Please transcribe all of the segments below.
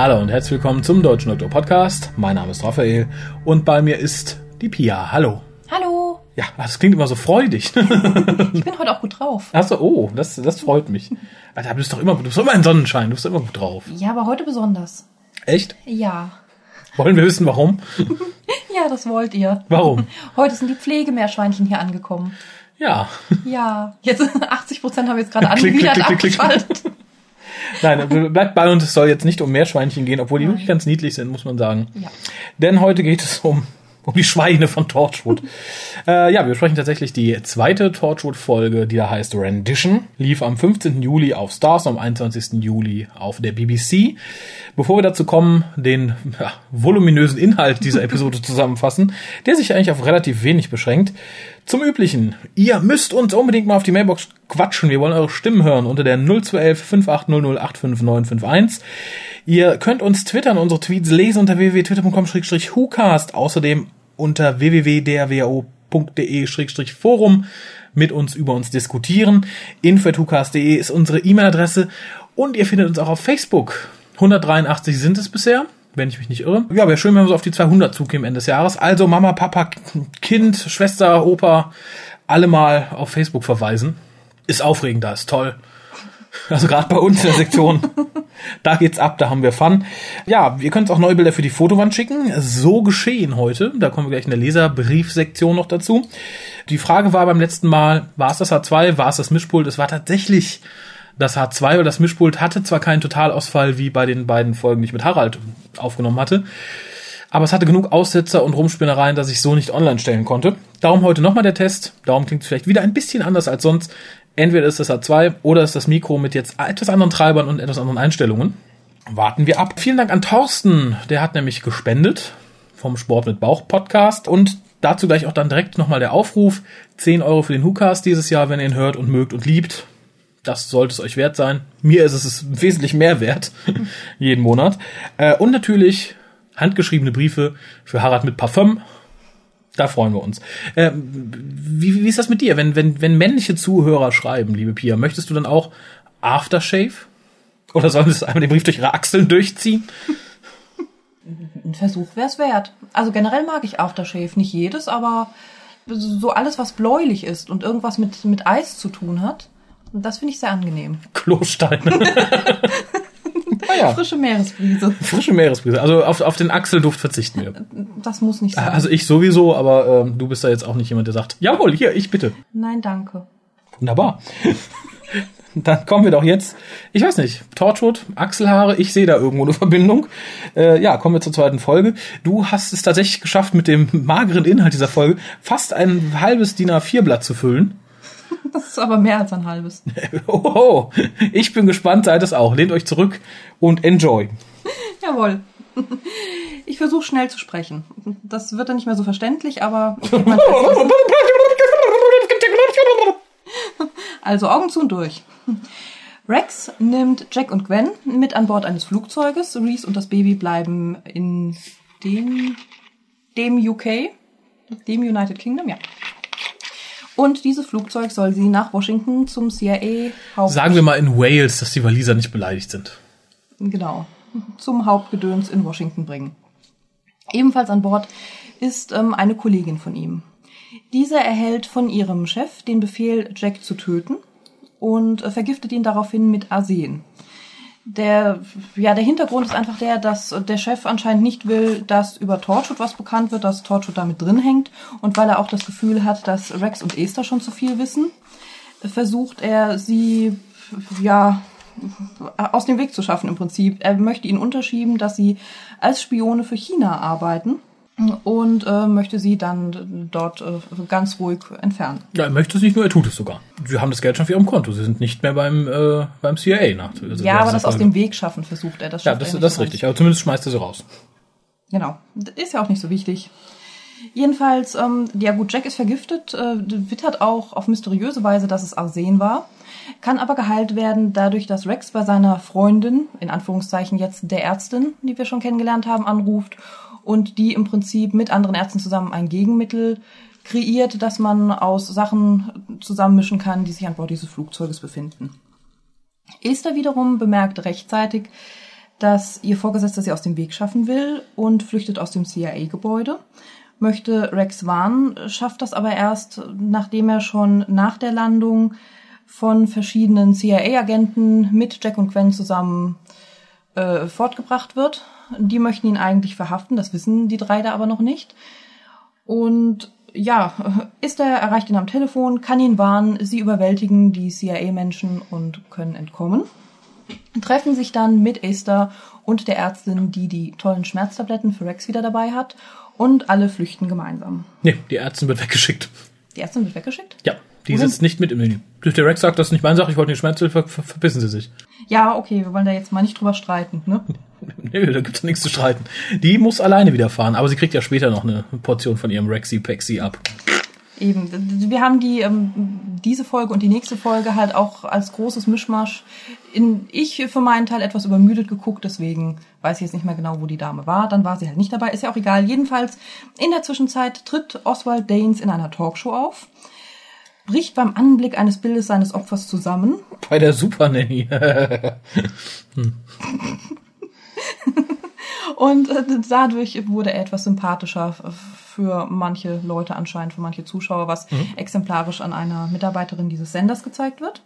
Hallo und herzlich willkommen zum Deutschen Doktor Podcast. Mein Name ist Raphael und bei mir ist die Pia. Hallo. Ja, das klingt immer so freudig. Ich bin heute auch gut drauf. Achso, oh, das, das freut mich. Alter, du bist doch immer, du bist immer ein Sonnenschein, du bist immer gut drauf. Ja, aber heute besonders. Echt? Ja. Wollen wir wissen, warum? Ja, das wollt ihr. Warum? Heute sind die Pflegemeerschweinchen hier angekommen. Ja. Ja. Jetzt 80 Prozent haben jetzt gerade Klick, klick, angewidert klick, klick, klick. abgeschaltet. Nein, bleibt bei uns, es soll jetzt nicht um Meerschweinchen gehen, obwohl die wirklich ganz niedlich sind, muss man sagen. Ja. Denn heute geht es um, um die Schweine von Torchwood. äh, ja, wir besprechen tatsächlich die zweite Torchwood-Folge, die da heißt Rendition. Lief am 15. Juli auf Stars und am 21. Juli auf der BBC. Bevor wir dazu kommen, den ja, voluminösen Inhalt dieser Episode zusammenfassen, der sich eigentlich auf relativ wenig beschränkt. Zum Üblichen, ihr müsst uns unbedingt mal auf die Mailbox quatschen. Wir wollen eure Stimmen hören unter der 0211 5800 Ihr könnt uns twittern, unsere Tweets lesen unter www.twitter.com-whocast. Außerdem unter www.drwo.de-forum mit uns über uns diskutieren. info.hucast.de ist unsere E-Mail-Adresse und ihr findet uns auch auf Facebook. 183 sind es bisher, wenn ich mich nicht irre. Ja, wäre schön, wenn wir so auf die 200 zukämen Ende des Jahres. Also Mama, Papa, Kind, Schwester, Opa, alle mal auf Facebook verweisen. Ist aufregend, da ist toll. Also gerade bei uns in der Sektion. da geht's ab, da haben wir Fun. Ja, ihr könnt auch neue Bilder für die Fotowand schicken. So geschehen heute. Da kommen wir gleich in der Leserbriefsektion noch dazu. Die Frage war beim letzten Mal, war es das H2, war es das Mischpult? Es war tatsächlich das H2, weil das Mischpult hatte zwar keinen Totalausfall wie bei den beiden Folgen, die ich mit Harald aufgenommen hatte, aber es hatte genug Aussetzer und Rumspinnereien, dass ich so nicht online stellen konnte. Darum heute nochmal der Test. Darum klingt es vielleicht wieder ein bisschen anders als sonst. Entweder ist das H2 oder ist das Mikro mit jetzt etwas anderen Treibern und etwas anderen Einstellungen. Warten wir ab. Vielen Dank an Thorsten. Der hat nämlich gespendet vom Sport mit Bauch Podcast und dazu gleich auch dann direkt nochmal der Aufruf. 10 Euro für den Hucast dieses Jahr, wenn ihr ihn hört und mögt und liebt. Das sollte es euch wert sein. Mir ist es wesentlich mehr wert. jeden Monat. Äh, und natürlich handgeschriebene Briefe für Harald mit Parfum. Da freuen wir uns. Äh, wie, wie ist das mit dir? Wenn, wenn, wenn männliche Zuhörer schreiben, liebe Pia, möchtest du dann auch Aftershave? Oder sollen sie einmal den Brief durch ihre Achseln durchziehen? Ein Versuch wäre es wert. Also generell mag ich Aftershave. Nicht jedes, aber so alles, was bläulich ist und irgendwas mit, mit Eis zu tun hat. Das finde ich sehr angenehm. Klosteine. ah, ja. Frische Meeresbrise. Frische Meeresbrise. Also auf, auf den Achselduft verzichten wir. Das muss nicht sein. Also ich sowieso, aber ähm, du bist da jetzt auch nicht jemand, der sagt, jawohl, hier, ich bitte. Nein, danke. Wunderbar. Dann kommen wir doch jetzt, ich weiß nicht, Torchwood, Achselhaare, ich sehe da irgendwo eine Verbindung. Äh, ja, kommen wir zur zweiten Folge. Du hast es tatsächlich geschafft, mit dem mageren Inhalt dieser Folge fast ein halbes DIN A4-Blatt zu füllen. Das ist aber mehr als ein halbes. Oho, ich bin gespannt, seid es auch. Lehnt euch zurück und enjoy. Jawohl. Ich versuche schnell zu sprechen. Das wird dann nicht mehr so verständlich, aber. Also Augen zu und durch. Rex nimmt Jack und Gwen mit an Bord eines Flugzeuges. Reese und das Baby bleiben in dem, dem UK, dem United Kingdom, ja. Und dieses Flugzeug soll sie nach Washington zum CIA Haupt Sagen wir mal in Wales, dass die Waliser nicht beleidigt sind. genau zum Hauptgedöns in Washington bringen. Ebenfalls an Bord ist ähm, eine Kollegin von ihm. Diese erhält von ihrem Chef den Befehl, Jack zu töten und äh, vergiftet ihn daraufhin mit Arsen. Der, ja, der Hintergrund ist einfach der, dass der Chef anscheinend nicht will, dass über Torchwood was bekannt wird, dass Torchwood damit drin hängt. Und weil er auch das Gefühl hat, dass Rex und Esther schon zu viel wissen, versucht er sie, ja, aus dem Weg zu schaffen im Prinzip. Er möchte ihnen unterschieben, dass sie als Spione für China arbeiten und äh, möchte sie dann dort äh, ganz ruhig entfernen. Ja, er möchte es nicht nur, er tut es sogar. Sie haben das Geld schon auf ihrem Konto. Sie sind nicht mehr beim, äh, beim CIA nach. Also ja, aber das aus dem Weg schaffen versucht er. Das Ja, das, er das ist richtig. Aber zumindest schmeißt er sie raus. Genau. Ist ja auch nicht so wichtig. Jedenfalls, ähm, ja gut, Jack ist vergiftet, äh, wittert auch auf mysteriöse Weise, dass es Arsen war, kann aber geheilt werden dadurch, dass Rex bei seiner Freundin, in Anführungszeichen jetzt der Ärztin, die wir schon kennengelernt haben, anruft und die im Prinzip mit anderen Ärzten zusammen ein Gegenmittel kreiert, das man aus Sachen zusammenmischen kann, die sich an Bord dieses Flugzeuges befinden. Esther wiederum bemerkt rechtzeitig, dass ihr Vorgesetzter sie aus dem Weg schaffen will und flüchtet aus dem CIA-Gebäude. Möchte Rex warnen, schafft das aber erst, nachdem er schon nach der Landung von verschiedenen CIA-Agenten mit Jack und Gwen zusammen äh, fortgebracht wird. Die möchten ihn eigentlich verhaften, das wissen die drei da aber noch nicht. Und ja, ist er erreicht ihn am Telefon, kann ihn warnen, sie überwältigen die CIA-Menschen und können entkommen. Treffen sich dann mit Esther und der Ärztin, die die tollen Schmerztabletten für Rex wieder dabei hat und alle flüchten gemeinsam. Nee, die Ärztin wird weggeschickt. Die Ärztin wird weggeschickt? Ja, die Wohin? sitzt nicht mit im Menü. Der Rex sagt, das ist nicht meine Sache, ich wollte den Schmerz, ver ver verbissen sie sich. Ja, okay, wir wollen da jetzt mal nicht drüber streiten, ne? Nö, da gibt's nichts zu streiten. Die muss alleine wieder fahren, aber sie kriegt ja später noch eine Portion von ihrem Rexy-Pexy ab. Eben, wir haben die ähm, diese Folge und die nächste Folge halt auch als großes Mischmasch in ich für meinen Teil etwas übermüdet geguckt, deswegen weiß ich jetzt nicht mehr genau, wo die Dame war. Dann war sie halt nicht dabei, ist ja auch egal. Jedenfalls in der Zwischenzeit tritt Oswald Danes in einer Talkshow auf, bricht beim Anblick eines Bildes seines Opfers zusammen. Bei der Super Nanny. hm. Und äh, dadurch wurde er etwas sympathischer für manche Leute anscheinend, für manche Zuschauer, was mhm. exemplarisch an einer Mitarbeiterin dieses Senders gezeigt wird.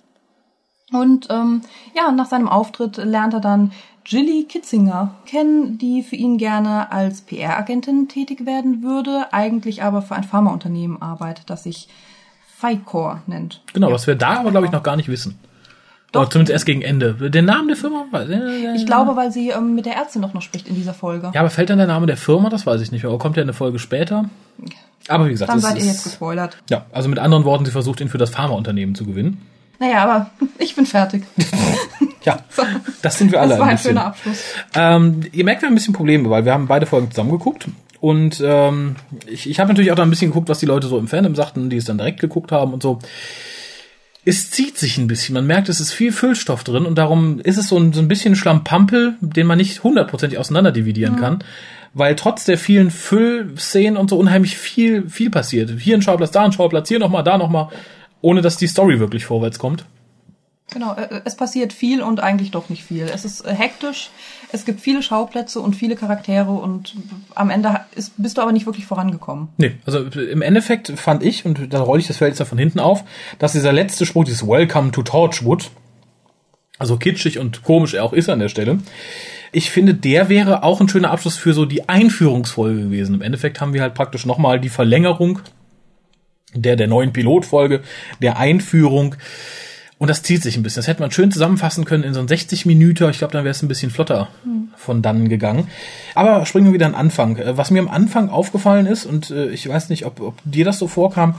Und ähm, ja, nach seinem Auftritt lernt er dann Jilly Kitzinger kennen, die für ihn gerne als PR-Agentin tätig werden würde, eigentlich aber für ein Pharmaunternehmen arbeitet, das sich Ficor nennt. Genau, ja. was wir da aber, glaube ich, noch gar nicht wissen. Doch. Oder zumindest erst gegen Ende. Den Namen der Firma? Ich glaube, weil sie ähm, mit der Ärztin doch noch spricht in dieser Folge. Ja, aber fällt dann der Name der Firma? Das weiß ich nicht. Oder kommt ja eine Folge später? Aber wie gesagt, dann seid ihr jetzt gespoilert. Ja, also mit anderen Worten, sie versucht ihn für das Pharmaunternehmen zu gewinnen. Naja, aber ich bin fertig. ja, das sind wir alle. Das war ein, ein schöner Abschluss. Ähm, ihr merkt, wir haben ein bisschen Probleme, weil wir haben beide Folgen zusammen geguckt. Und ähm, ich, ich habe natürlich auch da ein bisschen geguckt, was die Leute so im Fandom sagten, die es dann direkt geguckt haben und so es zieht sich ein bisschen. Man merkt, es ist viel Füllstoff drin und darum ist es so ein, so ein bisschen Schlampampel, den man nicht hundertprozentig auseinander dividieren mhm. kann. Weil trotz der vielen Füllszenen und so unheimlich viel, viel passiert. Hier ein Schauplatz, da ein Schauplatz, hier nochmal, da nochmal, ohne dass die Story wirklich vorwärts kommt. Genau, äh, es passiert viel und eigentlich doch nicht viel. Es ist äh, hektisch, es gibt viele Schauplätze und viele Charaktere und am Ende ist, bist du aber nicht wirklich vorangekommen. Nee, also im Endeffekt fand ich, und da rolle ich das Feld jetzt von hinten auf, dass dieser letzte Spruch, dieses Welcome to Torchwood, also kitschig und komisch er auch ist an der Stelle, ich finde, der wäre auch ein schöner Abschluss für so die Einführungsfolge gewesen. Im Endeffekt haben wir halt praktisch nochmal die Verlängerung der, der neuen Pilotfolge, der Einführung und das zieht sich ein bisschen. Das hätte man schön zusammenfassen können in so ein 60 Minuten. Ich glaube, dann wäre es ein bisschen flotter von dann gegangen. Aber springen wir wieder an Anfang. Äh, was mir am Anfang aufgefallen ist, und äh, ich weiß nicht, ob, ob dir das so vorkam,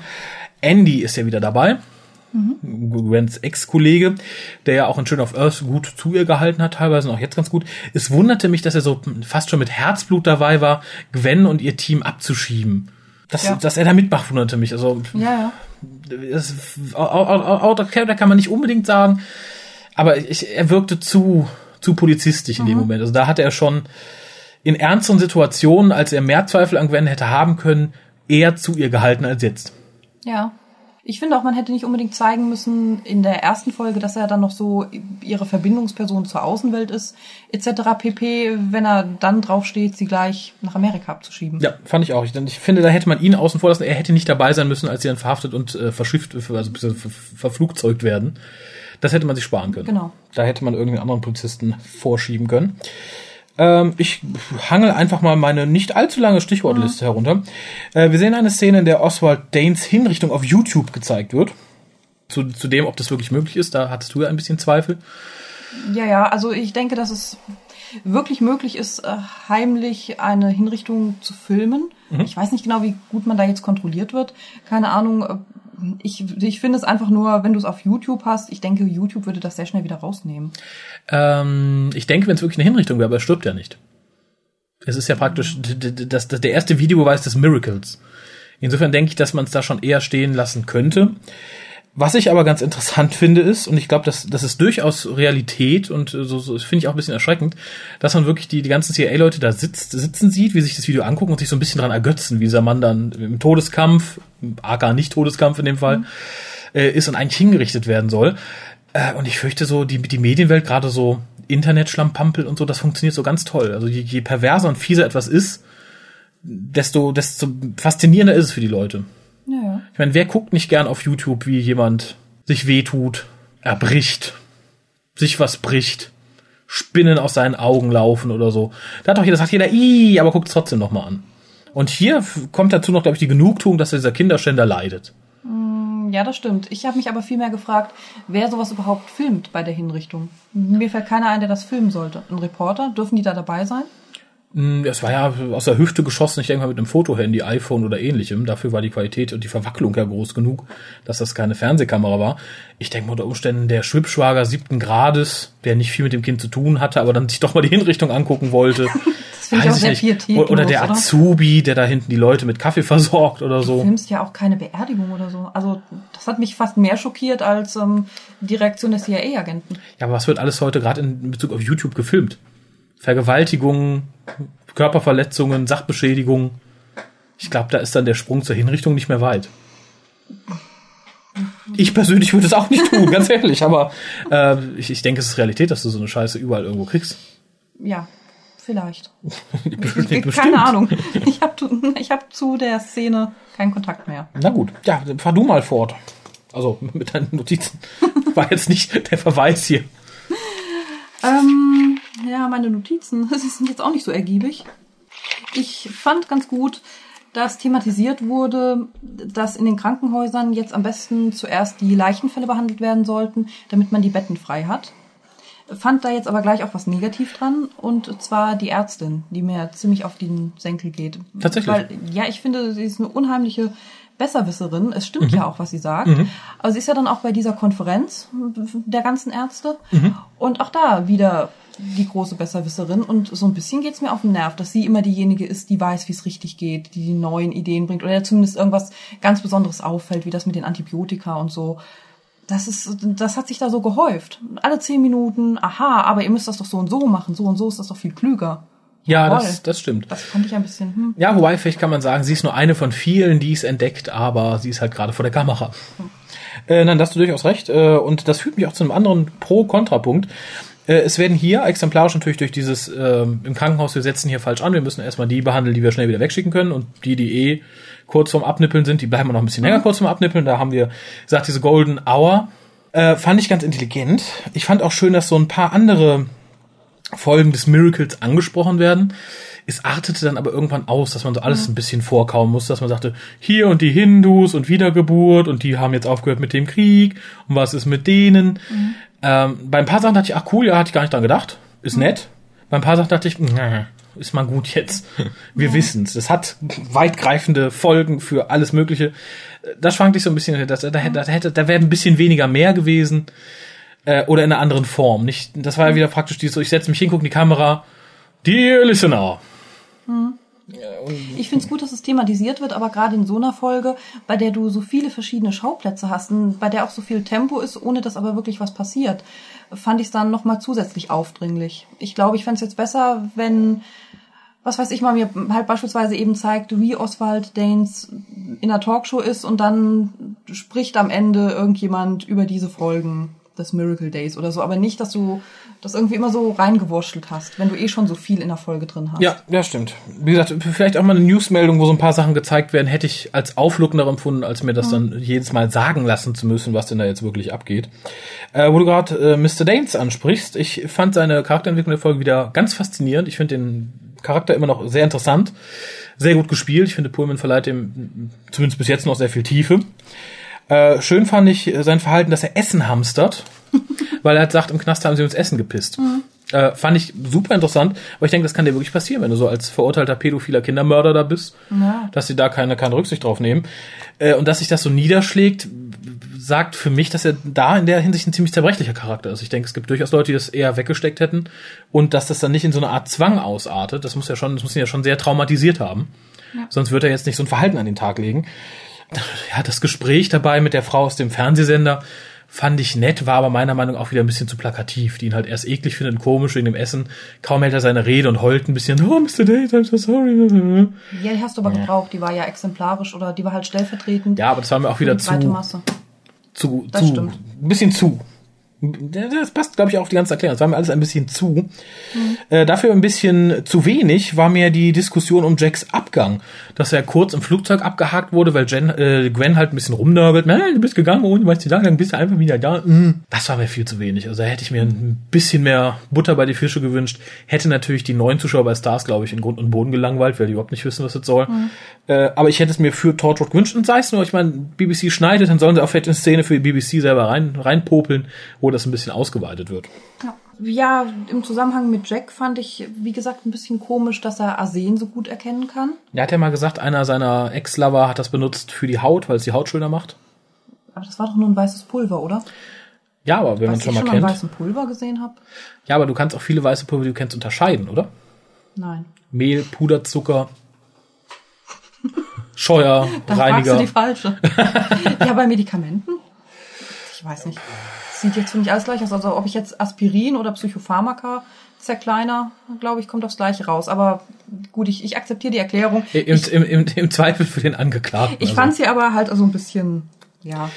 Andy ist ja wieder dabei. Mhm. Grants Ex-Kollege, der ja auch in Schön of Earth gut zu ihr gehalten hat, teilweise und auch jetzt ganz gut. Es wunderte mich, dass er so fast schon mit Herzblut dabei war, Gwen und ihr Team abzuschieben. Das, ja. Dass er da mitmacht, wunderte mich. Also, ja, ja. Das, out of character kann man nicht unbedingt sagen, aber ich, er wirkte zu, zu polizistisch in mhm. dem Moment. Also da hatte er schon in ernsten Situationen, als er mehr Zweifel an Gwen hätte haben können, eher zu ihr gehalten als jetzt. Ja. Ich finde auch, man hätte nicht unbedingt zeigen müssen in der ersten Folge, dass er dann noch so ihre Verbindungsperson zur Außenwelt ist, etc. pp, wenn er dann draufsteht, sie gleich nach Amerika abzuschieben. Ja, fand ich auch. Ich, ich finde, da hätte man ihn außen vor lassen. Er hätte nicht dabei sein müssen, als sie dann verhaftet und äh, verschifft, also ver verflugzeugt werden. Das hätte man sich sparen können. Genau. Da hätte man irgendeinen anderen Polizisten vorschieben können. Ähm, ich hangel einfach mal meine nicht allzu lange Stichwortliste mhm. herunter. Äh, wir sehen eine Szene, in der Oswald Danes Hinrichtung auf YouTube gezeigt wird. Zu, zu dem, ob das wirklich möglich ist, da hattest du ja ein bisschen Zweifel. Ja, ja, also ich denke, dass es wirklich möglich ist, äh, heimlich eine Hinrichtung zu filmen. Mhm. Ich weiß nicht genau, wie gut man da jetzt kontrolliert wird. Keine Ahnung, äh, ich, ich finde es einfach nur, wenn du es auf YouTube hast, ich denke, YouTube würde das sehr schnell wieder rausnehmen. Ähm, ich denke, wenn es wirklich eine Hinrichtung wäre, aber er stirbt ja nicht. Es ist ja praktisch das, das, der erste Videobeweis des Miracles. Insofern denke ich, dass man es da schon eher stehen lassen könnte. Was ich aber ganz interessant finde ist, und ich glaube, das, das ist durchaus Realität und äh, so, so finde ich auch ein bisschen erschreckend, dass man wirklich die, die ganzen CIA-Leute da sitzt, sitzen sieht, wie sich das Video angucken und sich so ein bisschen dran ergötzen, wie dieser Mann dann im Todeskampf, AK nicht Todeskampf in dem Fall, äh, ist und eigentlich hingerichtet werden soll. Äh, und ich fürchte so, die, die Medienwelt, gerade so Internetschlampampel und so, das funktioniert so ganz toll. Also je, je perverser und fieser etwas ist, desto, desto faszinierender ist es für die Leute. Ja, ja. Ich meine, wer guckt nicht gern auf YouTube, wie jemand sich wehtut, erbricht, sich was bricht, Spinnen aus seinen Augen laufen oder so. Da hat doch jeder, sagt jeder, i, aber guckt es trotzdem noch mal an. Und hier kommt dazu noch, glaube ich, die Genugtuung, dass dieser Kinderschänder leidet. Ja, das stimmt. Ich habe mich aber vielmehr gefragt, wer sowas überhaupt filmt bei der Hinrichtung. Mir fällt keiner ein, der das filmen sollte. Ein Reporter? Dürfen die da dabei sein? Hm, Das war ja aus der Hüfte geschossen, ich denke mal mit einem Fotohandy, iPhone oder ähnlichem. Dafür war die Qualität und die Verwacklung ja groß genug, dass das keine Fernsehkamera war. Ich denke mal unter Umständen der Schwibschwager siebten Grades, der nicht viel mit dem Kind zu tun hatte, aber dann sich doch mal die Hinrichtung angucken wollte. Das finde ich auch nicht. pietätlos, Oder der oder? Azubi, der da hinten die Leute mit Kaffee versorgt oder Du so. filmst ja auch keine Beerdigung oder so. Also das hat mich fast mehr schockiert als ähm, die Reaktion der CIA-Agenten. Ja, aber was wird alles heute gerade in Bezug auf YouTube gefilmt? Vergewaltigungen, Körperverletzungen, Sachbeschädigungen. Ich glaube, da ist dann der Sprung zur Hinrichtung nicht mehr weit. Ich persönlich würde es auch nicht tun, ganz ehrlich, aber äh, ich, ich denke, es ist Realität, dass du so eine Scheiße überall irgendwo kriegst. Ja, vielleicht. Bestimmt. Keine Ahnung. Ich habe ich hab zu der Szene keinen Kontakt mehr. Na gut, ja, fahr du mal fort. Also mit deinen Notizen. War jetzt nicht der Verweis hier. Ähm, ja, meine Notizen sind jetzt auch nicht so ergiebig. Ich fand ganz gut, dass thematisiert wurde, dass in den Krankenhäusern jetzt am besten zuerst die Leichenfälle behandelt werden sollten, damit man die Betten frei hat. Fand da jetzt aber gleich auch was negativ dran und zwar die Ärztin, die mir ziemlich auf den Senkel geht. Tatsächlich? Weil, ja, ich finde, sie ist eine unheimliche Besserwisserin. Es stimmt Mhm. ja auch, was sie sagt. Aber sie ist ja dann auch bei dieser Konferenz der ganzen Ärzte Mhm. und auch da wieder die große Besserwisserin und so ein bisschen geht's mir auf den Nerv, dass sie immer diejenige ist, die weiß, wie es richtig geht, die die neuen Ideen bringt oder zumindest irgendwas ganz Besonderes auffällt, wie das mit den Antibiotika und so. Das ist, das hat sich da so gehäuft. Alle zehn Minuten, aha, aber ihr müsst das doch so und so machen, so und so ist das doch viel klüger. Ja, das, das stimmt. Das fand ich ein bisschen, hm. Ja, wobei, vielleicht kann man sagen, sie ist nur eine von vielen, die es entdeckt, aber sie ist halt gerade vor der Kamera. Äh, nein, da hast du durchaus recht. Äh, und das führt mich auch zu einem anderen Pro-Kontra-Punkt. Äh, es werden hier exemplarisch natürlich durch dieses ähm, im Krankenhaus, wir setzen hier falsch an, wir müssen erstmal die behandeln, die wir schnell wieder wegschicken können und die, die eh kurz vorm Abnippeln sind, die bleiben noch ein bisschen länger kurz vorm Abnippeln. Da haben wir gesagt, diese Golden Hour. Äh, fand ich ganz intelligent. Ich fand auch schön, dass so ein paar andere Folgen des Miracles angesprochen werden. Es artete dann aber irgendwann aus, dass man so alles ein bisschen vorkauen musste, dass man sagte, hier und die Hindus und Wiedergeburt und die haben jetzt aufgehört mit dem Krieg und was ist mit denen. Ähm, bei ein paar Sachen dachte ich, ach cool, ja, hatte ich gar nicht dran gedacht. Ist nett. Bei ein paar Sachen dachte ich, na, ist mal gut jetzt. Wir wissen's. Es hat weitgreifende Folgen für alles Mögliche. Das schwankt sich so ein bisschen, das, da, hätte, da, hätte, da wäre ein bisschen weniger mehr gewesen äh, oder in einer anderen Form. Nicht, das war ja wieder praktisch dieses so, ich setze mich hin, gucke in die Kamera, Dear Listener. Ich finde es gut, dass es thematisiert wird, aber gerade in so einer Folge, bei der du so viele verschiedene Schauplätze hast, und bei der auch so viel Tempo ist, ohne dass aber wirklich was passiert, fand ich es dann nochmal zusätzlich aufdringlich. Ich glaube, ich fände es jetzt besser, wenn, was weiß ich mal, mir halt beispielsweise eben zeigt, wie Oswald Danes in einer Talkshow ist und dann spricht am Ende irgendjemand über diese Folgen des Miracle Days oder so, aber nicht, dass du das irgendwie immer so reingewurschtelt hast, wenn du eh schon so viel in der Folge drin hast. Ja, ja, stimmt. Wie gesagt, vielleicht auch mal eine Newsmeldung, wo so ein paar Sachen gezeigt werden, hätte ich als auflockender empfunden, als mir das dann jedes Mal sagen lassen zu müssen, was denn da jetzt wirklich abgeht. Äh, wo du gerade äh, Mr. Danes ansprichst, ich fand seine Charakterentwicklung der Folge wieder ganz faszinierend. Ich finde den Charakter immer noch sehr interessant, sehr gut gespielt. Ich finde, Pullman verleiht ihm zumindest bis jetzt noch sehr viel Tiefe. Äh, schön fand ich äh, sein Verhalten, dass er Essen hamstert, weil er halt sagt, im Knast haben sie uns Essen gepisst. Äh, fand ich super interessant, aber ich denke, das kann dir wirklich passieren, wenn du so als verurteilter pädophiler Kindermörder da bist, Ja. dass sie da keine, keine Rücksicht drauf nehmen. Äh, und dass sich das so niederschlägt, sagt für mich, dass er da in der Hinsicht ein ziemlich zerbrechlicher Charakter ist. Ich denke, es gibt durchaus Leute, die das eher weggesteckt hätten und dass das dann nicht in so eine Art Zwang ausartet. Das muss ja schon, das muss ihn ja schon sehr traumatisiert haben. Ja. Sonst wird er jetzt nicht so ein Verhalten an den Tag legen. Ja, das Gespräch dabei mit der Frau aus dem Fernsehsender fand ich nett, war aber meiner Meinung nach auch wieder ein bisschen zu plakativ, die ihn halt erst eklig findet und komisch wegen dem Essen. Kaum hält er seine Rede und heult ein bisschen, oh, Mr. Date, I'm so sorry. Ja, die hast du aber ja. gebraucht, die war ja exemplarisch oder die war halt stellvertretend. Ja, aber das war mir auch wieder zu, Masse. zu, das zu, stimmt. ein bisschen zu. Das passt, glaube ich, auch auf die ganze Erklärung. Das war mir alles ein bisschen zu. Mhm. Äh, dafür ein bisschen zu wenig war mir die Diskussion um Jacks Abgang. Dass er kurz im Flugzeug abgehakt wurde, weil Jen, äh, Gwen halt ein bisschen rumnörgelt. Nein, du bist gegangen und du weißt lang, dann bist du einfach wieder da. Mhm. Das war mir viel zu wenig. Also da hätte ich mir ein bisschen mehr Butter bei die Fische gewünscht. Hätte natürlich die neuen Zuschauer bei Stars, glaube ich, in Grund und Boden gelangweilt, weil die überhaupt nicht wissen, was das soll. Mhm. Äh, aber ich hätte es mir für Torchwood gewünscht. Und sei es nur, ich meine, BBC schneidet, dann sollen sie auch vielleicht eine Szene für die BBC selber rein, reinpopeln, wo das ein bisschen ausgeweitet wird. Ja. ja, im Zusammenhang mit Jack fand ich, wie gesagt, ein bisschen komisch, dass er Arsen so gut erkennen kann. Er hat ja mal gesagt, einer seiner Ex-Lover hat das benutzt für die Haut, weil es die Haut schöner macht. Aber das war doch nur ein weißes Pulver, oder? Ja, aber wenn man schon mal schon kennt. Mal weißen Pulver gesehen habe. Ja, aber du kannst auch viele weiße Pulver, die du kennst, unterscheiden, oder? Nein. Mehl, Puderzucker, Scheuer, da Reiniger. Da du die falsche. ja, bei Medikamenten? Ich weiß nicht sieht jetzt für mich alles gleich aus. Also ob ich jetzt Aspirin oder Psychopharmaka zerkleiner, glaube ich, kommt aufs Gleiche raus. Aber gut, ich, ich akzeptiere die Erklärung. Im, ich, im, im, Im Zweifel für den Angeklagten. Ich also. fand sie aber halt so ein bisschen, ja.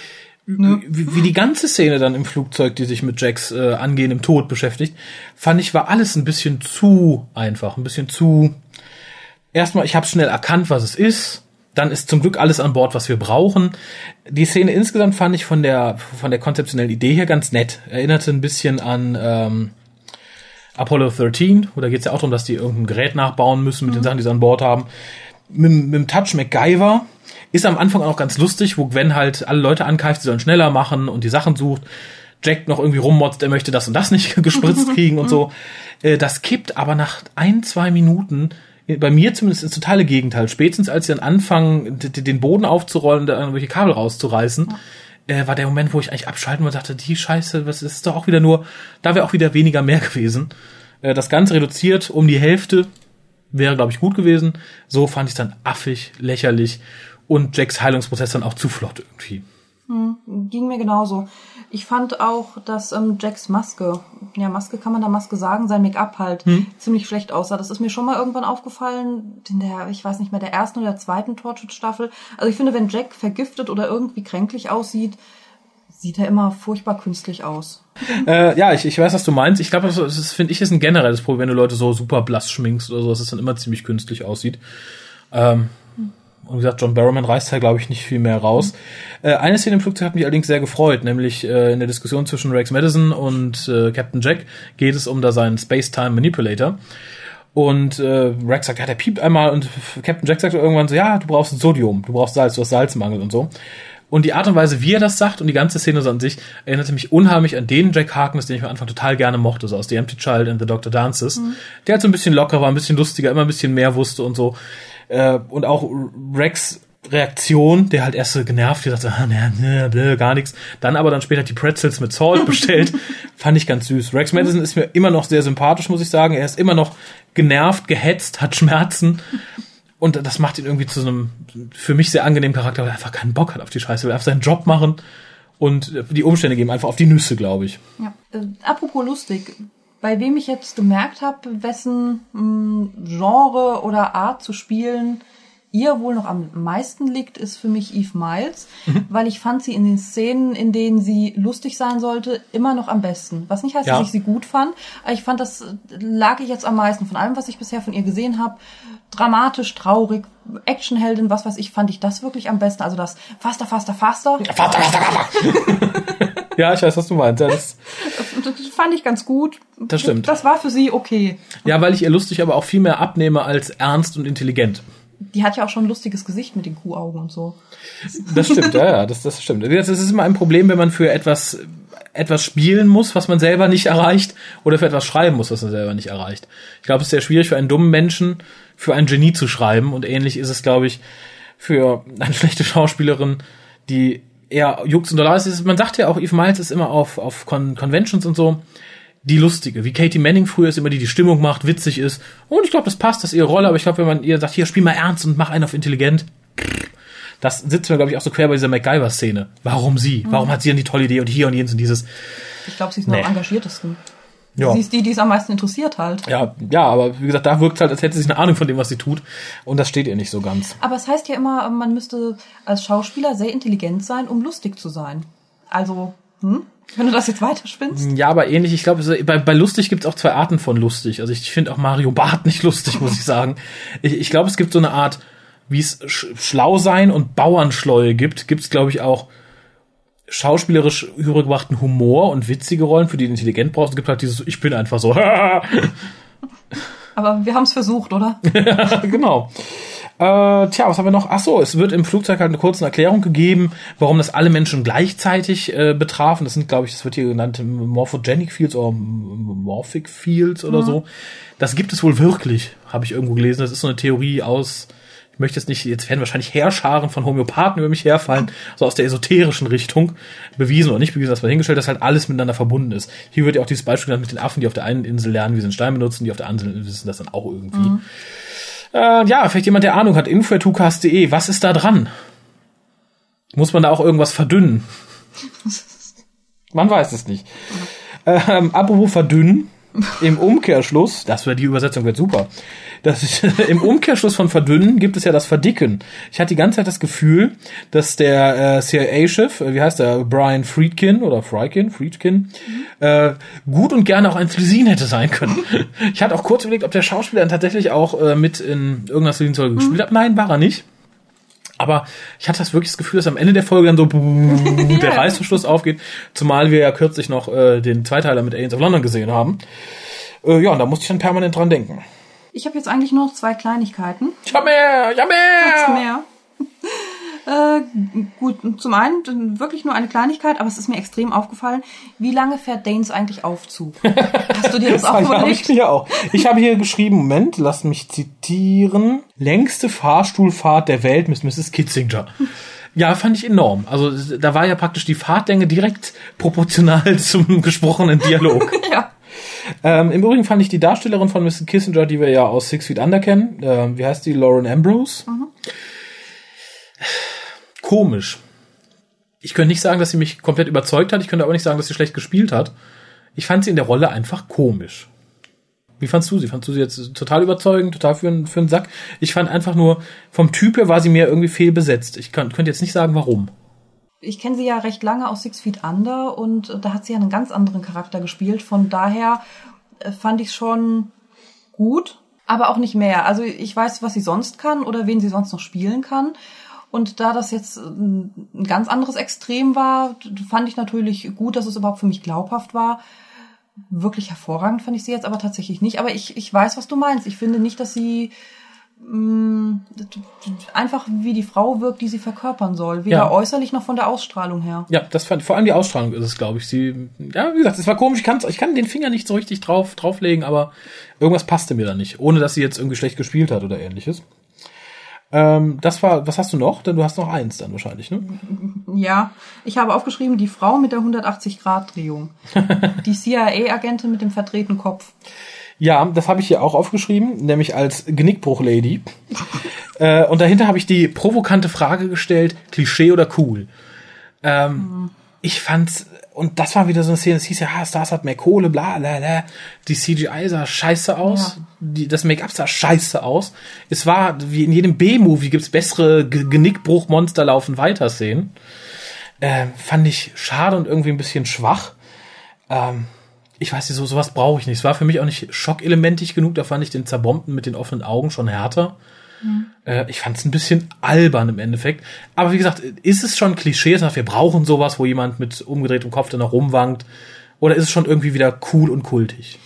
Ne? Wie, wie die ganze Szene dann im Flugzeug, die sich mit Jacks äh, angehendem Tod beschäftigt, fand ich, war alles ein bisschen zu einfach, ein bisschen zu. Erstmal, ich habe schnell erkannt, was es ist dann ist zum Glück alles an Bord, was wir brauchen. Die Szene insgesamt fand ich von der von der konzeptionellen Idee her ganz nett. Erinnerte ein bisschen an ähm, Apollo 13, wo da geht es ja auch darum, dass die irgendein Gerät nachbauen müssen mit mhm. den Sachen, die sie an Bord haben. Mit, mit dem Touch MacGyver ist am Anfang auch ganz lustig, wo Gwen halt alle Leute ankeift, sie sollen schneller machen und die Sachen sucht. Jack noch irgendwie rummotzt, er möchte das und das nicht gespritzt kriegen und so. Äh, das kippt aber nach ein, zwei Minuten bei mir zumindest ins totale Gegenteil. Spätestens als sie dann anfangen, den Boden aufzurollen, da irgendwelche Kabel rauszureißen, äh, war der Moment, wo ich eigentlich abschalten und dachte, die Scheiße, was ist doch auch wieder nur, da wäre auch wieder weniger mehr gewesen. Äh, das Ganze reduziert um die Hälfte wäre, glaube ich, gut gewesen. So fand ich dann affig, lächerlich und Jacks Heilungsprozess dann auch zu flott irgendwie. Hm, ging mir genauso. Ich fand auch, dass ähm, Jacks Maske, ja, Maske kann man da Maske sagen, sein Make-up halt hm. ziemlich schlecht aussah. Das ist mir schon mal irgendwann aufgefallen, in der, ich weiß nicht mehr, der ersten oder zweiten Torchwood-Staffel. Also ich finde, wenn Jack vergiftet oder irgendwie kränklich aussieht, sieht er immer furchtbar künstlich aus. Äh, ja, ich, ich weiß, was du meinst. Ich glaube, das, das finde ich ist ein generelles Problem, wenn du Leute so super blass schminkst oder so, dass es dann immer ziemlich künstlich aussieht. Ähm, und wie gesagt, John Barrowman reißt da, glaube ich, nicht viel mehr raus. Mhm. Äh, eine Szene im Flugzeug hat mich allerdings sehr gefreut, nämlich äh, in der Diskussion zwischen Rex Madison und äh, Captain Jack geht es um da seinen Space-Time Manipulator. Und äh, Rex sagt, ja, der piept einmal und Captain Jack sagt irgendwann so, ja, du brauchst Sodium, du brauchst Salz, du hast Salzmangel und so. Und die Art und Weise, wie er das sagt und die ganze Szene so an sich, erinnerte mich unheimlich an den Jack Harkness, den ich am Anfang total gerne mochte, so aus The Empty Child and The Doctor Dances. Mhm. Der halt so ein bisschen locker war, ein bisschen lustiger, immer ein bisschen mehr wusste und so. Äh, und auch Rex Reaktion, der halt erst so genervt gesagt hat, ah, ne, ne, gar nichts. Dann aber dann später die Pretzels mit Salt bestellt. Fand ich ganz süß. Rex Madison ist mir immer noch sehr sympathisch, muss ich sagen. Er ist immer noch genervt, gehetzt, hat Schmerzen. Und das macht ihn irgendwie zu so einem für mich sehr angenehmen Charakter, weil er einfach keinen Bock hat auf die Scheiße, will einfach seinen Job machen und die Umstände geben einfach auf die Nüsse, glaube ich. Ja. Äh, apropos lustig, bei wem ich jetzt gemerkt habe, wessen mh, hm, Genre oder Art zu spielen ihr wohl noch am meisten liegt, ist für mich Eve Miles, mhm. weil ich fand sie in den Szenen, in denen sie lustig sein sollte, immer noch am besten. Was nicht heißt, ja. dass ich sie gut fand, aber ich fand, das lag ich jetzt am meisten von allem, was ich bisher von ihr gesehen habe. Dramatisch, traurig, Actionheldin, was weiß ich, fand ich das wirklich am besten. Also das faster, faster, faster. Faster, faster, faster. Ja, ich weiß, was du meinst. Ja, das, das fand ich ganz gut. Das stimmt. Das war für sie okay. Ja, weil ich ihr lustig aber auch viel mehr abnehme als ernst und intelligent. Die hat ja auch schon ein lustiges Gesicht mit den Kuhaugen und so. Das stimmt, ja, ja, das, das stimmt. Das ist immer ein Problem, wenn man für etwas etwas spielen muss, was man selber nicht erreicht, oder für etwas schreiben muss, was man selber nicht erreicht. Ich glaube, es ist sehr schwierig für einen dummen Menschen, für ein Genie zu schreiben. Und ähnlich ist es, glaube ich, für eine schlechte Schauspielerin, die eher Jux und Dollar ist. Man sagt ja auch, Eve Miles ist immer auf, auf Con Conventions und so die lustige, wie Katie Manning früher ist, immer die die Stimmung macht, witzig ist. Und ich glaube, das passt, das ist ihre Rolle, aber ich glaube, wenn man ihr sagt, hier, spiel mal ernst und mach einen auf intelligent, das sitzt mir, glaube ich, auch so quer bei dieser MacGyver-Szene. Warum sie? Mhm. Warum hat sie denn die tolle Idee und hier und jenes und dieses? Ich glaube, sie ist nee. noch am engagiertesten. Ja. Sie ist die, die es am meisten interessiert halt. Ja, ja, aber wie gesagt, da wirkt es halt, als hätte sie eine Ahnung von dem, was sie tut. Und das steht ihr nicht so ganz. Aber es heißt ja immer, man müsste als Schauspieler sehr intelligent sein, um lustig zu sein. Also, hm? Wenn du das jetzt weiterspinnst? Ja, aber ähnlich. Ich glaube, bei, bei lustig gibt es auch zwei Arten von lustig. Also ich finde auch Mario Barth nicht lustig, muss ich sagen. Ich, ich glaube, es gibt so eine Art, wie es sch schlau sein und Bauernschleue gibt, gibt es, glaube ich, auch schauspielerisch übergebrachten Humor und witzige Rollen, für die du intelligent brauchst. Es gibt halt dieses, ich bin einfach so. aber wir haben es versucht, oder? genau. Äh, tja, was haben wir noch? Ach so, es wird im Flugzeug halt eine kurze Erklärung gegeben, warum das alle Menschen gleichzeitig äh, betrafen. Das sind, glaube ich, das wird hier genannt Morphogenic Fields oder Morphic Fields oder mhm. so. Das gibt es wohl wirklich, habe ich irgendwo gelesen. Das ist so eine Theorie aus ich möchte jetzt nicht, jetzt werden wahrscheinlich Herrscharen von Homöopathen über mich herfallen, so aus der esoterischen Richtung, bewiesen oder nicht bewiesen, dass man hingestellt, dass halt alles miteinander verbunden ist. Hier wird ja auch dieses Beispiel genannt mit den Affen, die auf der einen Insel lernen, wie sie einen Stein benutzen, die auf der anderen Insel wissen das dann auch irgendwie. Mhm. Äh, ja, vielleicht jemand, der Ahnung hat, info.tucast.de, was ist da dran? Muss man da auch irgendwas verdünnen? man weiß es nicht. Ähm, apropos verdünnen, im Umkehrschluss, das wäre die Übersetzung wird super. Das ist, Im Umkehrschluss von verdünnen gibt es ja das Verdicken. Ich hatte die ganze Zeit das Gefühl, dass der äh, CIA-Chef, äh, wie heißt der, Brian Friedkin oder Friedkin, Friedkin, mhm. äh, gut und gerne auch ein Flisin hätte sein können. ich hatte auch kurz überlegt, ob der Schauspieler dann tatsächlich auch äh, mit in irgendeiner Flisin-Folge mhm. gespielt hat. Nein, war er nicht. Aber ich hatte das wirklich das Gefühl, dass am Ende der Folge dann so der Reißverschluss aufgeht, zumal wir ja kürzlich noch äh, den Zweiteiler mit Aliens of London gesehen haben. Äh, ja, und da musste ich dann permanent dran denken. Ich habe jetzt eigentlich nur noch zwei Kleinigkeiten. Ich hab mehr, ich hab mehr. mehr. Äh, gut, zum einen wirklich nur eine Kleinigkeit, aber es ist mir extrem aufgefallen. Wie lange fährt Danes eigentlich Aufzug? Hast du dir das, das auch überlegt? Ich mir auch. Ich habe hier geschrieben, Moment, lass mich zitieren. Längste Fahrstuhlfahrt der Welt mit Mrs. Kitzinger. Ja, fand ich enorm. Also da war ja praktisch die Fahrtlänge direkt proportional zum gesprochenen Dialog. ja. Ähm, Im Übrigen fand ich die Darstellerin von Mrs. Kissinger, die wir ja aus Six Feet Under kennen, äh, wie heißt die, Lauren Ambrose, mhm komisch. Ich könnte nicht sagen, dass sie mich komplett überzeugt hat. Ich könnte aber nicht sagen, dass sie schlecht gespielt hat. Ich fand sie in der Rolle einfach komisch. Wie fandst du sie? Fandst du sie jetzt total überzeugend, total für, einen, für einen Sack? Ich fand einfach nur, vom Typ her war sie mir irgendwie fehlbesetzt. Ich kann, könnte jetzt nicht sagen, warum. Ich kenne sie ja recht lange aus Six Feet Under und da hat sie ja einen ganz anderen Charakter gespielt. Von daher äh, fand ich es schon gut, aber auch nicht mehr. Also ich weiß, was sie sonst kann oder wen sie sonst noch spielen kann. Und da das jetzt ein ganz anderes Extrem war, fand ich natürlich gut, dass es überhaupt für mich glaubhaft war. Wirklich hervorragend fand ich sie jetzt aber tatsächlich nicht. Aber ich, ich weiß, was du meinst. Ich finde nicht, dass sie mh, mm, einfach wie die Frau wirkt, die sie verkörpern soll. Weder ja. äußerlich noch von der Ausstrahlung her. Ja, das fand, vor allem die Ausstrahlung ist es, glaube ich. Sie, ja, wie gesagt, es war komisch. Ich, kann's, ich kann den Finger nicht so richtig drauf, drauflegen, aber irgendwas passte mir da nicht. Ohne, dass sie jetzt irgendwie schlecht gespielt hat oder ähnliches. Ähm, das war, was hast du noch? Denn du hast noch eins dann wahrscheinlich, ne? Ja, ich habe aufgeschrieben, die Frau mit der 180-Grad-Drehung. die CIA-Agentin mit dem verdrehten Kopf. Ja, das habe ich hier auch aufgeschrieben, nämlich als Genickbruch-Lady. äh, und dahinter habe ich die provokante Frage gestellt, Klischee oder cool? Ähm, mhm. Ich fand's und das war wieder so eine Szene, es hieß ja, ah, Stars hat mehr Kohle, bla, bla, bla. Die CGI sah scheiße aus. Ja. Die, das Make-up sah scheiße aus. Es war, wie in jedem B-Movie gibt's bessere Genickbruch-Monster laufen weiter Szenen. Ähm, fand ich schade und irgendwie ein bisschen schwach. Ähm, ich weiß nicht, so sowas brauche ich nicht. Es war für mich auch nicht schockelementig genug. Da fand ich den Zerbombten mit den offenen Augen schon härter. Mhm. Äh, ich fand es ein bisschen albern im Endeffekt. Aber wie gesagt, ist es schon Klischee, wir brauchen sowas, wo jemand mit umgedrehtem Kopf dann noch rumwankt? Oder ist es schon irgendwie wieder cool und kultig?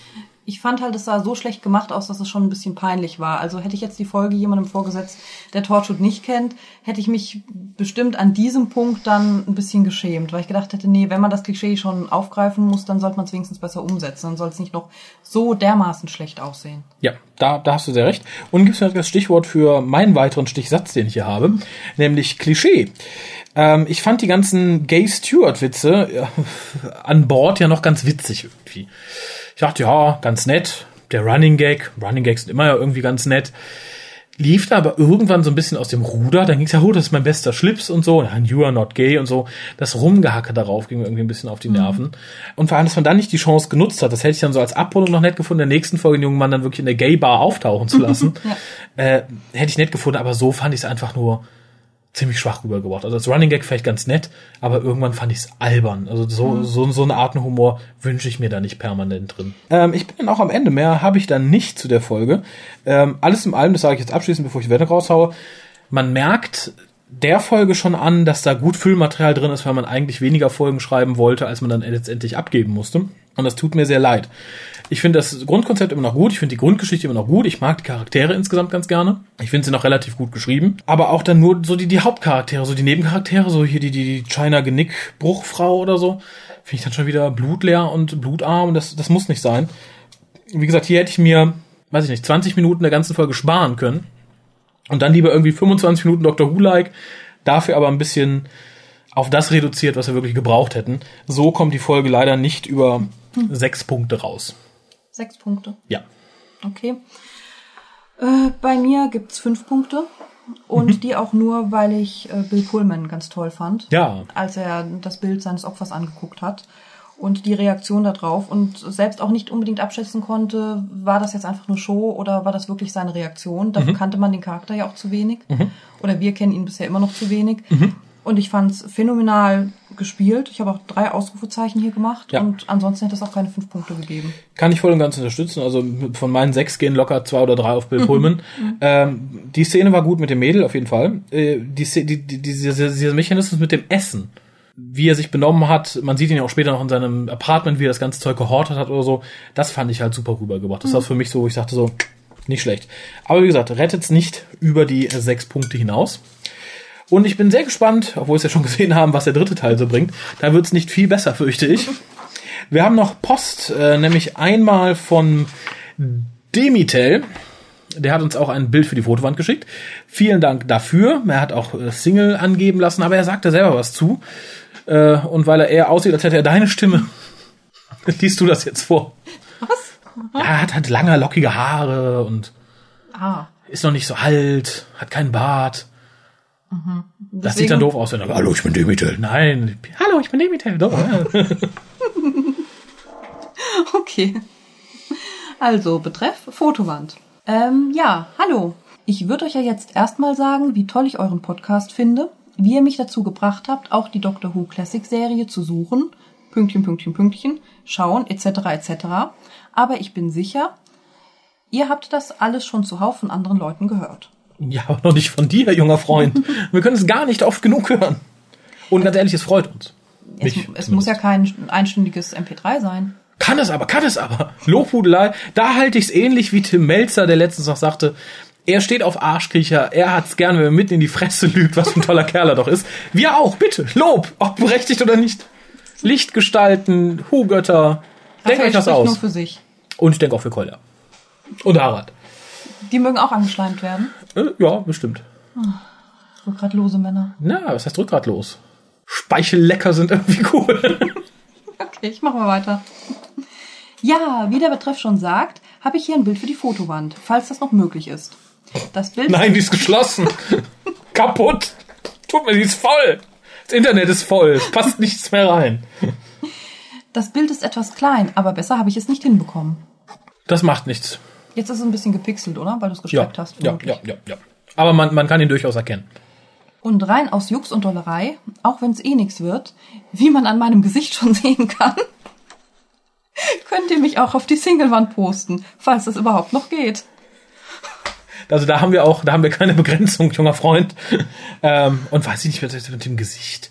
Ich fand halt, es sah so schlecht gemacht aus, dass es schon ein bisschen peinlich war. Also hätte ich jetzt die Folge jemandem vorgesetzt, der Torchwood nicht kennt, hätte ich mich bestimmt an diesem Punkt dann ein bisschen geschämt, weil ich gedacht hätte, nee, wenn man das Klischee schon aufgreifen muss, dann sollte man es wenigstens besser umsetzen. Dann soll es nicht noch so dermaßen schlecht aussehen. Ja, da, da hast du sehr recht. Und gibt es das Stichwort für meinen weiteren Stichsatz, den ich hier habe, nämlich Klischee. Ähm, ich fand die ganzen Gay Stewart-Witze äh, an Bord ja noch ganz witzig irgendwie. Ich dachte, ja, ganz nett. Der Running Gag, Running Gags sind immer ja irgendwie ganz nett. Lief da aber irgendwann so ein bisschen aus dem Ruder. Dann ging's ja, oh, das ist mein bester Schlips und so. And you are not gay und so. Das Rumgehacke darauf ging mir irgendwie ein bisschen auf die Nerven. Mhm. Und vor allem, dass man dann nicht die Chance genutzt hat, das hätte ich dann so als Abrundung noch nett gefunden, in der nächsten Folge den jungen Mann dann wirklich in der Gay-Bar auftauchen zu lassen. ja. äh, hätte ich nett gefunden, aber so fand ich es einfach nur ziemlich schwach rübergebracht. Also als Running Gag vielleicht ganz nett, aber irgendwann fand ich es albern. Also so, mhm. so, so eine Art Humor wünsche ich mir da nicht permanent drin. Ähm, ich bin dann auch am Ende. Mehr habe ich dann nicht zu der Folge. Ähm, alles im allem, das sage ich jetzt abschließend, bevor ich die Wette raushaue. Man merkt der Folge schon an, dass da gut Füllmaterial drin ist, weil man eigentlich weniger Folgen schreiben wollte, als man dann letztendlich abgeben musste. Und das tut mir sehr leid. Ich finde das Grundkonzept immer noch gut. Ich finde die Grundgeschichte immer noch gut. Ich mag die Charaktere insgesamt ganz gerne. Ich finde sie noch relativ gut geschrieben. Aber auch dann nur so die, die Hauptcharaktere, so die Nebencharaktere, so hier die, die, China Genick Bruchfrau oder so. Finde ich dann schon wieder blutleer und blutarm. Das, das muss nicht sein. Wie gesagt, hier hätte ich mir, weiß ich nicht, 20 Minuten der ganzen Folge sparen können. Und dann lieber irgendwie 25 Minuten Dr. Who-like. Dafür aber ein bisschen auf das reduziert, was wir wirklich gebraucht hätten. So kommt die Folge leider nicht über hm. sechs Punkte raus. Sechs Punkte. Ja. Okay. Äh, bei mir gibt's fünf Punkte. Und mhm. die auch nur, weil ich äh, Bill Pullman ganz toll fand. Ja. Als er das Bild seines Opfers angeguckt hat. Und die Reaktion darauf und selbst auch nicht unbedingt abschätzen konnte, war das jetzt einfach nur Show oder war das wirklich seine Reaktion? Dafür mhm. kannte man den Charakter ja auch zu wenig. Mhm. Oder wir kennen ihn bisher immer noch zu wenig. Mhm. Und ich fand es phänomenal gespielt. Ich habe auch drei Ausrufezeichen hier gemacht ja. und ansonsten hätte es auch keine fünf Punkte gegeben. Kann ich voll und ganz unterstützen. Also von meinen sechs gehen locker zwei oder drei auf Bill mhm. Pullman. Mhm. Ähm, die Szene war gut mit dem Mädel auf jeden Fall. Äh, die, die, die, dieser, dieser Mechanismus mit dem Essen, wie er sich benommen hat, man sieht ihn ja auch später noch in seinem Apartment, wie er das ganze Zeug gehortet hat oder so, das fand ich halt super rübergebracht. Das mhm. war für mich so, ich dachte so, nicht schlecht. Aber wie gesagt, rettet's nicht über die sechs Punkte hinaus. Und ich bin sehr gespannt, obwohl wir es ja schon gesehen haben, was der dritte Teil so bringt. Da wird es nicht viel besser, fürchte ich. Wir haben noch Post, äh, nämlich einmal von Demitel. Der hat uns auch ein Bild für die Fotowand geschickt. Vielen Dank dafür. Er hat auch äh, Single angeben lassen, aber er sagte selber was zu. Äh, und weil er eher aussieht, als hätte er deine Stimme, liest du das jetzt vor. Was? Ja, er hat halt lange, lockige Haare und ah. ist noch nicht so alt, hat keinen Bart. Mhm. Das sieht dann doof aus, wenn er, hallo, ich bin Demitel. Nein, hallo, ich bin Demitel. Doch. okay. Also, betreff Fotowand. Ähm, ja, hallo. Ich würde euch ja jetzt erstmal sagen, wie toll ich euren Podcast finde, wie ihr mich dazu gebracht habt, auch die Doctor Who Classic Serie zu suchen, Pünktchen, Pünktchen, Pünktchen, schauen, etc., etc. Aber ich bin sicher, ihr habt das alles schon zuhauf von anderen Leuten gehört. Ja, aber noch nicht von dir, junger Freund. Wir können es gar nicht oft genug hören. Und ganz ehrlich, es freut uns. Es, es muss ja kein einstündiges MP3 sein. Kann es aber, kann es aber. Lobhudelei. Da halte ich es ähnlich wie Tim Melzer, der letztens noch sagte, er steht auf Arschkriecher, er hat's gern, wenn er mitten in die Fresse lügt, was für ein toller Kerl er doch ist. Wir auch, bitte. Lob, ob berechtigt oder nicht. Lichtgestalten, Hu-Götter. Denkt euch das aus. Nur für sich. Und ich denke auch für Kolja. Und Harald. Die mögen auch angeschleimt werden? Äh, ja, bestimmt. Oh, rückgradlose Männer. Na, was heißt rückgradlos? Speichellecker sind irgendwie cool. okay, ich mach mal weiter. Ja, wie der Betreff schon sagt, habe ich hier ein Bild für die Fotowand, falls das noch möglich ist. Das Bild. Nein, die ist geschlossen. Kaputt. Tut mir, die ist voll. Das Internet ist voll. Es passt nichts mehr rein. Das Bild ist etwas klein, aber besser habe ich es nicht hinbekommen. Das macht nichts. Jetzt ist es ein bisschen gepixelt, oder? Weil du es gestreckt ja, hast. Ja, ja, ja, ja. Aber man, man kann ihn durchaus erkennen. Und rein aus Jux und Dollerei, auch wenn es eh nichts wird, wie man an meinem Gesicht schon sehen kann, könnt ihr mich auch auf die Singlewand posten, falls das überhaupt noch geht. Also da haben wir auch, da haben wir keine Begrenzung, junger Freund. Ähm, und weiß ich nicht, was mit dem Gesicht.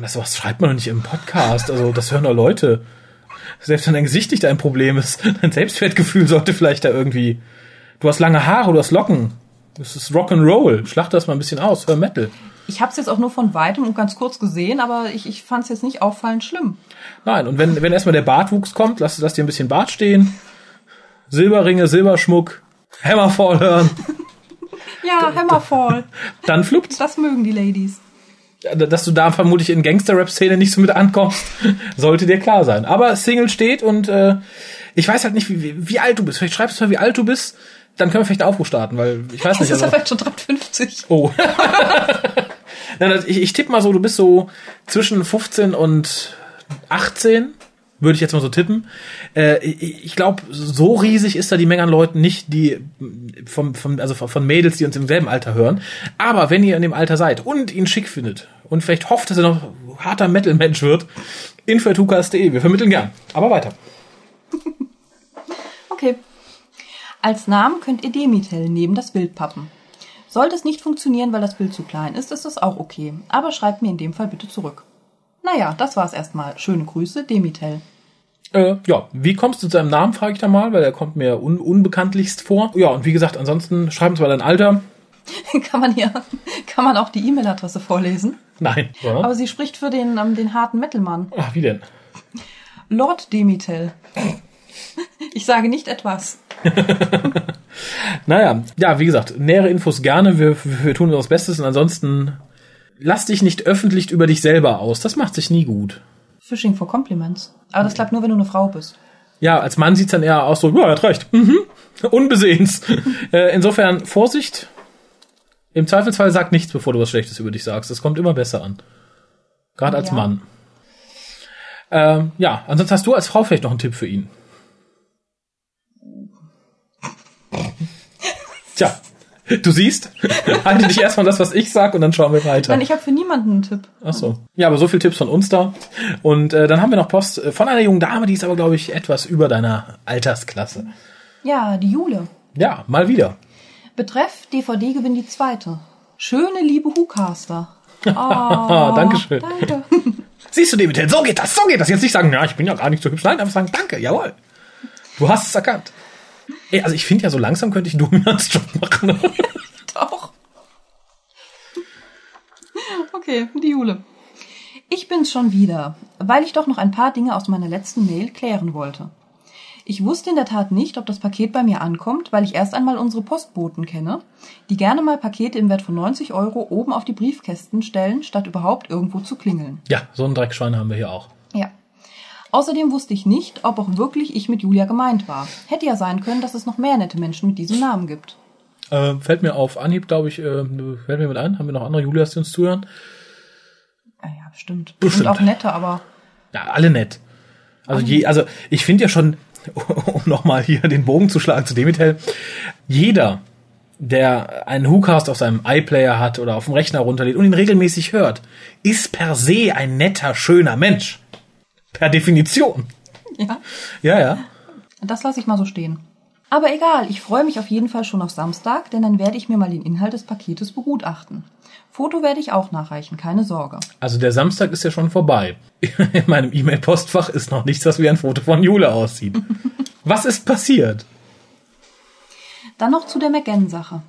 Was, was schreibt man doch nicht im Podcast? Also das hören doch Leute. Selbst wenn dein Gesicht nicht dein Problem ist, dein Selbstwertgefühl sollte vielleicht da irgendwie. Du hast lange Haare, du hast Locken. Das ist Rock'n'Roll. Schlacht das mal ein bisschen aus. Hör Metal. Ich habe es jetzt auch nur von weitem und ganz kurz gesehen, aber ich, ich fand es jetzt nicht auffallend schlimm. Nein, und wenn, wenn erstmal der Bartwuchs kommt, lass, lass dir ein bisschen Bart stehen. Silberringe, Silberschmuck, Hammerfall hören. Ja, Hammerfall. Dann fluppt. Das mögen die Ladies. Dass du da vermutlich in Gangster-Rap-Szene nicht so mit ankommst, sollte dir klar sein. Aber Single steht und äh, ich weiß halt nicht, wie, wie, wie alt du bist. Vielleicht schreibst du mal, wie alt du bist. Dann können wir vielleicht einen Aufruf starten, weil ich weiß nicht. Das ist Also, ja vielleicht schon 350. oh. Nein, also ich, ich tippe mal so, du bist so zwischen 15 und 18, würde ich jetzt mal so tippen. Äh, ich glaube, so riesig ist da die Menge an Leuten nicht, die vom, vom, also von Mädels, die uns im selben Alter hören. Aber wenn ihr in dem Alter seid und ihn schick findet und vielleicht hofft, dass er noch harter Metal-Mensch wird, info.tukas.de. Wir vermitteln gern. Aber weiter. Okay. Als Namen könnt ihr Demitel neben das Bild pappen. Sollte es nicht funktionieren, weil das Bild zu klein ist, ist das auch okay. Aber schreibt mir in dem Fall bitte zurück. Naja, das war's erstmal. Schöne Grüße, Demitel. Äh, ja, wie kommst du zu deinem Namen, frage ich da mal, weil er kommt mir un unbekanntlichst vor. Ja, und wie gesagt, ansonsten schreib uns mal dein Alter. kann man hier, kann man auch die E-Mail-Adresse vorlesen. Nein. Ja. Aber sie spricht für den, ähm, den harten Metalmann. Ach, wie denn? Lord Demitel. Ich sage nicht etwas. Naja, ja, wie gesagt, nähere Infos gerne. Wir, wir tun unser Bestes und ansonsten lass dich nicht öffentlich über dich selber aus. Das macht sich nie gut. Fishing for Compliments. Aber das klappt nur, wenn du eine Frau bist. Ja, als Mann sieht's dann eher aus so, ja, er hat recht. Mhm. Unbesehens. äh, insofern Vorsicht. Im Zweifelsfall sag nichts, bevor du was Schlechtes über dich sagst. Das kommt immer besser an. Gerade als Ja. Mann. Ähm, ja, ansonsten hast du als Frau vielleicht noch einen Tipp für ihn. Tja, du siehst, halte dich erstmal das, was ich sag, und dann schauen wir weiter. Nein, ich habe für niemanden einen Tipp. Ach so. Ja, aber so viel Tipps von uns da. Und äh, dann haben wir noch Post äh, von einer jungen Dame, die ist aber, glaube ich, etwas über deiner Altersklasse. Ja, die Jule. Ja, mal wieder. Betreff DVD gewinnt die zweite. Schöne liebe Hucaster. Oh, Dankeschön. Danke. Siehst du, David, so geht das, so geht das. Jetzt nicht sagen, ja, ich bin ja gar nicht so hübsch. Nein, einfach sagen, danke, jawohl. Du hast es erkannt. Ey, also ich finde ja, so langsam könnte ich einen Dominanzjob machen. Doch. Okay, die Jule. Ich bin's schon wieder, weil ich doch noch ein paar Dinge aus meiner letzten Mail klären wollte. Ich wusste in der Tat nicht, ob das Paket bei mir ankommt, weil ich erst einmal unsere Postboten kenne, die gerne mal Pakete im Wert von 90 Euro oben auf die Briefkästen stellen, statt überhaupt irgendwo zu klingeln. ja, so ein Dreckschwein haben wir hier auch. Ja. Außerdem wusste ich nicht, ob auch wirklich ich mit Julia gemeint war. Hätte ja sein können, dass es noch mehr nette Menschen mit diesem Namen gibt. Äh, fällt mir auf Anhieb, glaube ich, äh, fällt mir mit ein. Haben wir noch andere Julias, die uns zuhören? Ah Ja, bestimmt. Bestimmt. Und auch nette, aber Ja, alle nett. Also, je, also ich finde ja schon, um nochmal hier den Bogen zu schlagen zu Demitel, jeder, der einen WhoCast auf seinem iPlayer hat oder auf dem Rechner runterlädt und ihn regelmäßig hört, ist per se ein netter, schöner Mensch. Per Definition. ja. Ja, ja. Das lasse ich mal so stehen. Aber egal, ich freue mich auf jeden Fall schon auf Samstag, denn dann werde ich mir mal den Inhalt des Paketes begutachten. Foto werde ich auch nachreichen, keine Sorge. Also der Samstag ist ja schon vorbei. In meinem E-Mail-Postfach ist noch nichts, was wie ein Foto von Jule aussieht. Was ist passiert? Dann noch zu der McGann-Sache.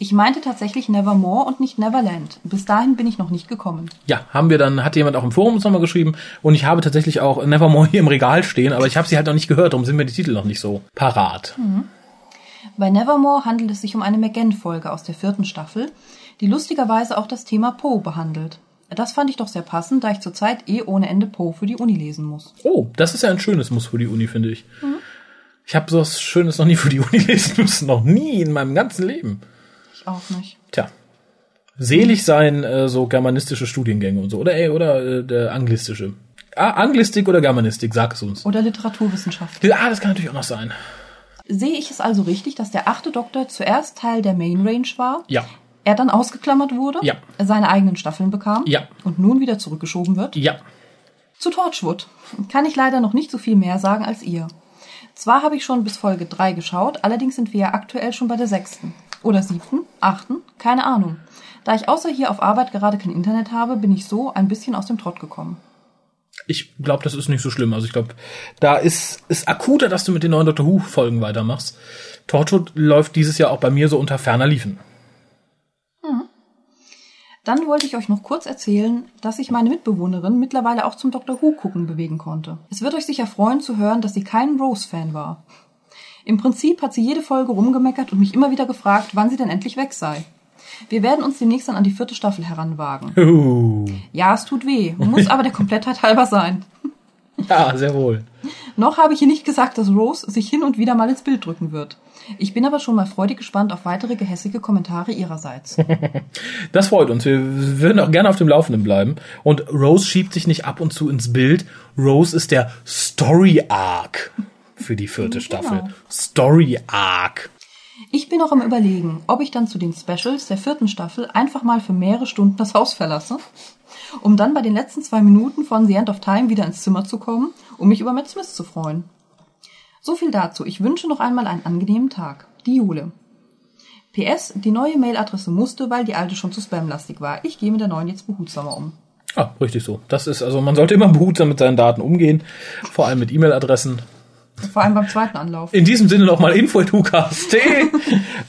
Ich meinte tatsächlich Nevermore und nicht Neverland. Bis dahin bin ich noch nicht gekommen. Ja, haben wir dann, hat jemand auch im Forum uns nochmal geschrieben und ich habe tatsächlich auch Nevermore hier im Regal stehen, aber ich habe sie halt noch nicht gehört, darum sind mir die Titel noch nicht so parat. Bei Nevermore handelt es sich um eine McGann-Folge aus der vierten Staffel, die lustigerweise auch das Thema Poe behandelt. Das fand ich doch sehr passend, da ich zurzeit eh ohne Ende Poe für die Uni lesen muss. Oh, das ist ja ein schönes Muss für die Uni, finde ich. Ich habe so was Schönes noch nie für die Uni lesen müssen, noch nie in meinem ganzen Leben. Ich auch nicht. Tja. Selig sein äh, so germanistische Studiengänge und so, oder ey, oder äh, der anglistische. Ah, Anglistik oder Germanistik, sag es uns. Oder Literaturwissenschaft. Ah, das kann natürlich auch noch sein. Sehe ich es also richtig, dass der achte Doktor zuerst Teil der Main Range war, Ja. er dann ausgeklammert wurde, Ja. seine eigenen Staffeln bekam Ja. und nun wieder zurückgeschoben wird? Ja. Zu Torchwood kann ich leider noch nicht so viel mehr sagen als ihr. Zwar habe ich schon bis Folge 3 geschaut, allerdings sind wir ja aktuell schon bei der sechsten. Oder siebten, achten, keine Ahnung. Da ich außer hier auf Arbeit gerade kein Internet habe, bin ich so ein bisschen aus dem Trott gekommen. Ich glaube, das ist nicht so schlimm. Also ich glaube, da ist es akuter, dass du mit den neuen Doctor Who Folgen weitermachst. Torchwood läuft dieses Jahr auch bei mir so unter ferner Liefen. Dann wollte ich euch noch kurz erzählen, dass sich meine Mitbewohnerin mittlerweile auch zum Doctor Who gucken bewegen konnte. Es wird euch sicher freuen zu hören, dass sie kein Rose-Fan war. Im Prinzip hat sie jede Folge rumgemeckert und mich immer wieder gefragt, wann sie denn endlich weg sei. Wir werden uns demnächst dann an die vierte Staffel heranwagen. Uh. Ja, es tut weh, muss aber der Komplettheit halber sein. Ja, sehr wohl. Noch habe ich hier nicht gesagt, dass Rose sich hin und wieder mal ins Bild drücken wird. Ich bin aber schon mal freudig gespannt auf weitere gehässige Kommentare ihrerseits. Das freut uns. Wir würden auch gerne auf dem Laufenden bleiben. Und Rose schiebt sich nicht ab und zu ins Bild. Rose ist der Story Arc für die vierte Staffel. Genau. Story Arc. Ich bin noch am überlegen, ob ich dann zu den Specials der vierten Staffel einfach mal für mehrere Stunden das Haus verlasse, um dann bei den letzten zwei Minuten von The End of Time wieder ins Zimmer zu kommen, um mich über Matt Smith zu freuen. So viel dazu. Ich wünsche noch einmal einen angenehmen Tag. Die Jule. PS, die neue Mailadresse musste, weil die alte schon zu spamlastig war. Ich gehe mit der neuen jetzt behutsamer um. Ah, richtig so. Das ist, also man sollte immer behutsam mit seinen Daten umgehen. Vor allem mit E-Mail-Adressen. Vor allem beim zweiten Anlauf. In diesem Sinne nochmal info.hucast.de.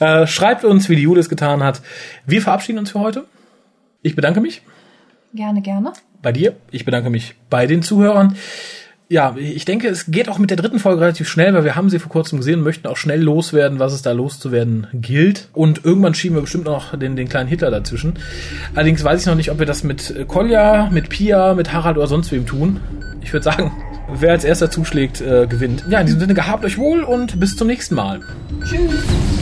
äh, schreibt uns, wie die es getan hat. Wir verabschieden uns für heute. Ich bedanke mich Gerne, gerne. bei dir. Ich bedanke mich bei den Zuhörern. Ja, ich denke, es geht auch mit der dritten Folge relativ schnell, weil wir haben sie vor kurzem gesehen und möchten auch schnell loswerden, was es da loszuwerden gilt. Und irgendwann schieben wir bestimmt noch den, den kleinen Hitler dazwischen. Allerdings weiß ich noch nicht, ob wir das mit Kolja, mit Pia, mit Harald oder sonst wem tun. Ich würde sagen, wer als erster zuschlägt, äh, gewinnt. Ja, in diesem Sinne gehabt euch wohl und bis zum nächsten Mal. Tschüss.